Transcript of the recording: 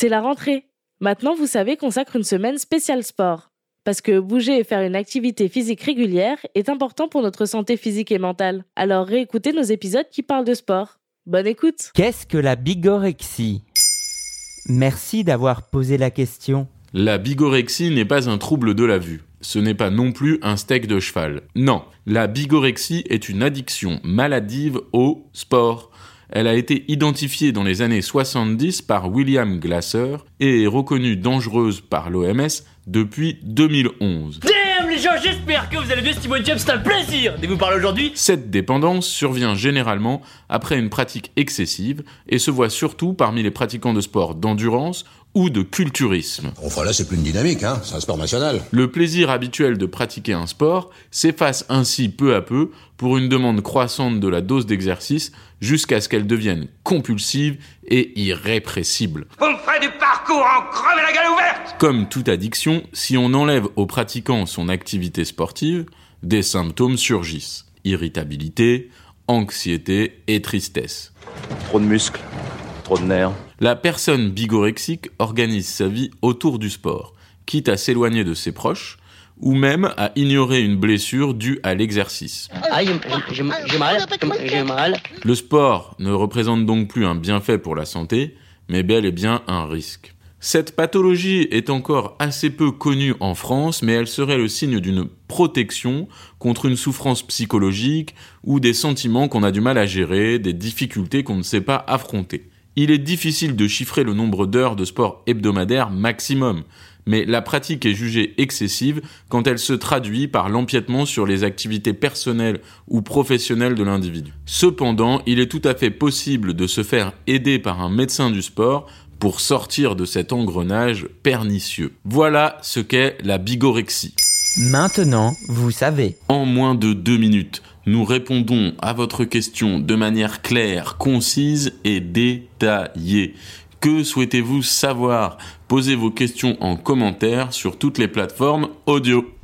C'est la rentrée. Maintenant, vous savez, consacre une semaine spéciale sport. Parce que bouger et faire une activité physique régulière est important pour notre santé physique et mentale. Alors réécoutez nos épisodes qui parlent de sport. Bonne écoute Qu'est-ce que la bigorexie? Merci d'avoir posé la question. La bigorexie n'est pas un trouble de la vue. Ce n'est pas non plus un steak de cheval. Non, la bigorexie est une addiction maladive au sport. Elle a été identifiée dans les années 70 par William Glasser et est reconnue dangereuse par l'OMS depuis 2011. Damn les gens, j'espère que vous allez bien, Steve Jobs, c'est un plaisir de vous parler aujourd'hui. Cette dépendance survient généralement après une pratique excessive et se voit surtout parmi les pratiquants de sport d'endurance ou de culturisme. Enfin là, c'est plus une dynamique, hein. c'est un sport national. Le plaisir habituel de pratiquer un sport s'efface ainsi peu à peu pour une demande croissante de la dose d'exercice jusqu'à ce qu'elle devienne compulsive et irrépressible. Vous me ferez du parcours en la gueule ouverte Comme toute addiction, si on enlève au pratiquant son activité sportive, des symptômes surgissent. Irritabilité, anxiété et tristesse. Trop de muscles, trop de nerfs. La personne bigorexique organise sa vie autour du sport, quitte à s'éloigner de ses proches, ou même à ignorer une blessure due à l'exercice. Ah, j'ai j'ai mal, j'ai mal. Le sport ne représente donc plus un bienfait pour la santé, mais bel et bien un risque. Cette pathologie est encore assez peu connue en France, mais elle serait le signe d'une protection contre une souffrance psychologique ou des sentiments qu'on a du mal à gérer, des difficultés qu'on ne sait pas affronter. Il est difficile de chiffrer le nombre d'heures de sport hebdomadaire maximum, mais la pratique est jugée excessive quand elle se traduit par l'empiètement sur les activités personnelles ou professionnelles de l'individu. Cependant, il est tout à fait possible de se faire aider par un médecin du sport pour sortir de cet engrenage pernicieux. Voilà ce qu'est la bigorexie. Maintenant, vous savez. En moins de deux minutes, nous répondons à votre question de manière claire, concise et détaillée. Que souhaitez-vous savoir? Posez vos questions en commentaire sur toutes les plateformes audio.